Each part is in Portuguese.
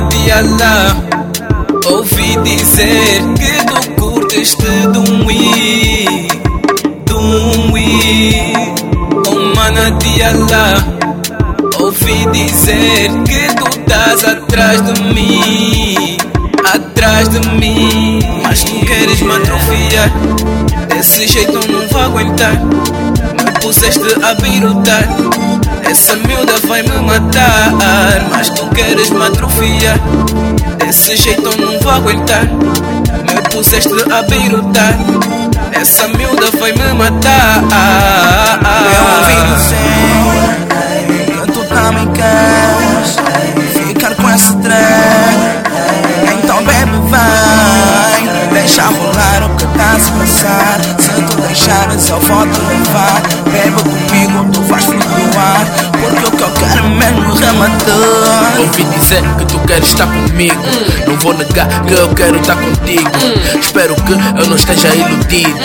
de Allah Ouvi dizer que tu curtes de Dumwi Dumwi Oh mana de Allah Ouvi dizer que tu estás atrás de mim Atrás de mim. Mas tu queres me atrofiar? Desse jeito não vou aguentar. Me puseste a birutar essa miúda vai me matar Mas tu queres me atrofiar. Desse jeito eu não vou aguentar. Me puseste a birutar Essa miúda vai me matar. Eu ouvi dizer Que tu também queres Ficar com esse trem. Então bebe vai Deixa rolar o que tá a se passar. Se tu deixares eu vou te levar. Bebe comigo tu rematar Ouvi dizer que tu queres estar comigo. Não vou negar que eu quero estar contigo. Espero que eu não esteja iludido.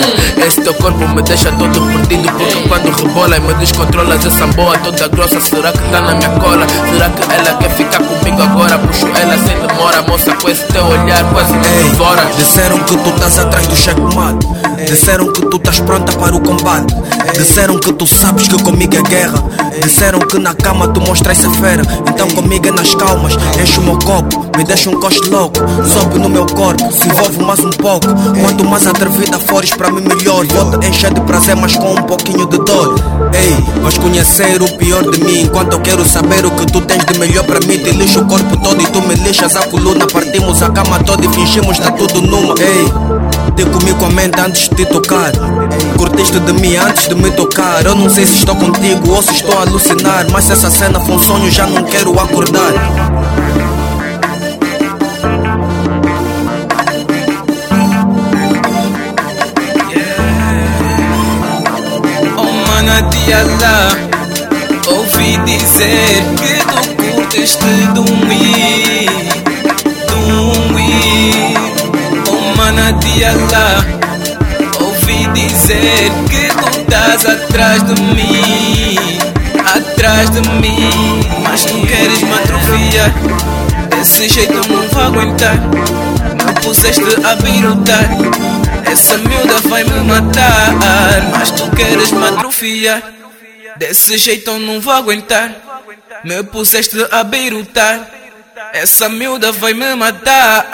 Esse teu corpo me deixa todo perdido Porque quando rebola e me descontrolas Essa boa toda grossa Será que tá na minha cola? Será que ela quer ficar comigo agora? Puxo ela sem demora Moça com esse teu olhar quase me devora. Disseram que tu estás atrás do checkmate Disseram que tu estás pronta para o combate. Disseram que tu sabes que comigo é guerra Disseram que na cama tu mostras ser fera. Então comigo é nas calmas Enche o meu copo, me deixa um coste louco. Sobe no meu corpo, se envolve mais um pouco. Quanto mais atrevida fores para mim melhor. Vou te encher de prazer mas com um pouquinho de dor. Ei, vais conhecer o pior de mim. Enquanto eu quero saber o que tu tens de melhor para mim Te lixo o corpo todo e tu me lixas a coluna. Partimos a cama toda e fingimos tá tudo numa. Ei, te comi com a mente antes de te tocar. Curtiste de mim antes de me tocar. Eu não sei se estou contigo ou se estou a alucinar Mas se essa cena foi um sonho já não quero acordar. Oh mana de Allah Ouvi dizer que tu curtes de Dumwi Dumwi Oh de Allah Ouvi dizer que tu estás atrás de mim Atrás de mim Mas tu queres me atrofiar. Desse jeito eu não vou aguentar. Me puseste a birutar essa miúda vai me matar Mas tu queres me atrofiar. Desse jeito eu não vou aguentar. Me puseste a birutar Essa miúda vai me matar